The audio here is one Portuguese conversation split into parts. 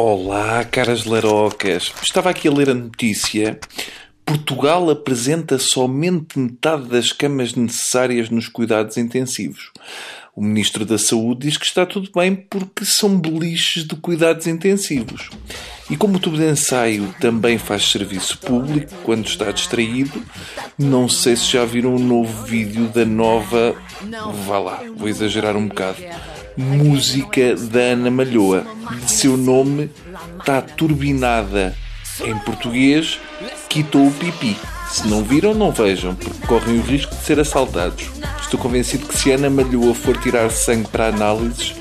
Olá, caras larocas. Estava aqui a ler a notícia. Portugal apresenta somente metade das camas necessárias nos cuidados intensivos. O Ministro da Saúde diz que está tudo bem porque são beliches de cuidados intensivos. E como o tubo de ensaio também faz serviço público quando está distraído, não sei se já viram um novo vídeo da nova. Vá lá, vou exagerar um bocado música da Ana Malhoa. De seu nome está turbinada. Em português, quitou o pipi. Se não viram, não vejam, porque correm o risco de ser assaltados. Estou convencido que se Ana Malhoa for tirar sangue para análises,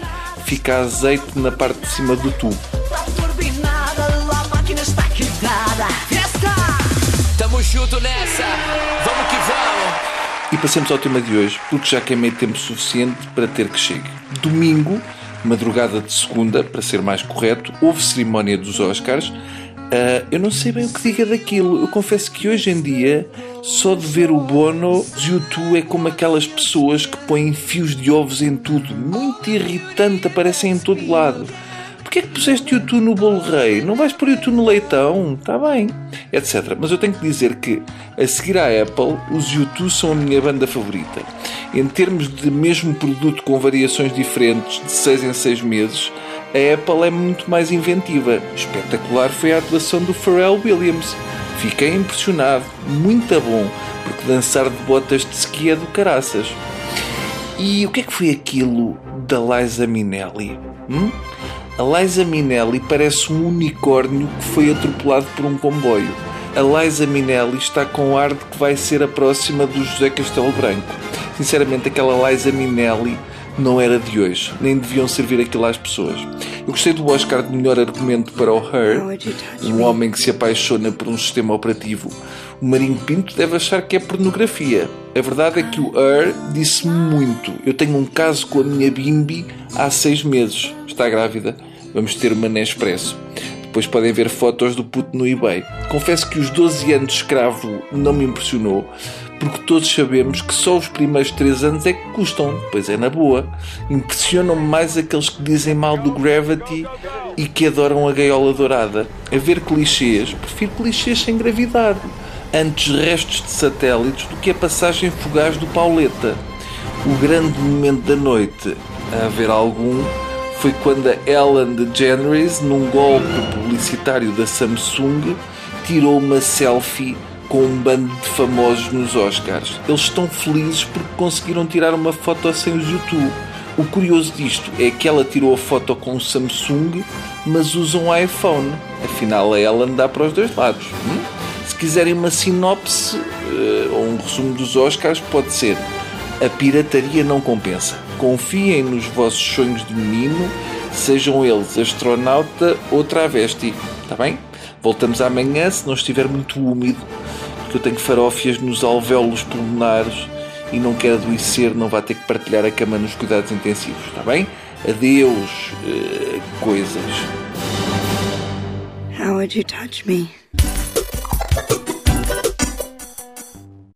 fica azeite na parte de cima do tubo. Tamo junto nessa, vamos que vamos! E passemos ao tema de hoje, porque já queimei tempo suficiente para ter que chegue. Domingo, madrugada de segunda, para ser mais correto, houve cerimónia dos Oscars. Uh, eu não sei bem o que diga daquilo. Eu confesso que hoje em dia, só de ver o Bono, YouTube é como aquelas pessoas que põem fios de ovos em tudo. Muito irritante, aparecem em todo lado. Porquê é que puseste YouTube no bolo rei? Não vais pôr YouTube no leitão? Está bem. Etc. Mas eu tenho que dizer que, a seguir à Apple, os YouTube são a minha banda favorita. Em termos de mesmo produto com variações diferentes de 6 em 6 meses, a Apple é muito mais inventiva. Espetacular foi a atuação do Pharrell Williams. Fiquei impressionado, muito bom, porque dançar de botas de ski é do caraças. E o que é que foi aquilo da Liza Minnelli? Hum? A Liza Minnelli parece um unicórnio que foi atropelado por um comboio. A Liza Minnelli está com ar de que vai ser a próxima do José Castelo Branco. Sinceramente, aquela Liza Minnelli não era de hoje, nem deviam servir aquilo às pessoas. Eu gostei do Oscar de melhor argumento para o Her, um homem que se apaixona por um sistema operativo. O Marinho Pinto deve achar que é pornografia. A verdade é que o Her disse-me muito. Eu tenho um caso com a minha Bimbi há seis meses. Está grávida. Vamos ter uma Nespresso. Depois podem ver fotos do puto no eBay. Confesso que os 12 anos de escravo não me impressionou, porque todos sabemos que só os primeiros 3 anos é que custam, pois é na boa. Impressionam-me mais aqueles que dizem mal do Gravity e que adoram a gaiola dourada. A ver clichês, prefiro clichês sem gravidade, antes restos de satélites do que a passagem fugaz do Pauleta. O grande momento da noite, a haver algum, foi quando a Ellen DeGeneres, num golpe publicitário da Samsung, tirou uma selfie com um bando de famosos nos Oscars. Eles estão felizes porque conseguiram tirar uma foto sem os YouTube. O curioso disto é que ela tirou a foto com o Samsung, mas usa um iPhone. Afinal, a Ellen dá para os dois lados. Hum? Se quiserem uma sinopse uh, ou um resumo dos Oscars, pode ser a pirataria não compensa. Confiem nos vossos sonhos de menino, sejam eles astronauta ou travesti. Está bem? Voltamos amanhã, se não estiver muito úmido, porque eu tenho farófias nos alvéolos pulmonares e não quero adoecer, não vá ter que partilhar a cama nos cuidados intensivos. Está bem? Adeus, uh, coisas. How would you touch me?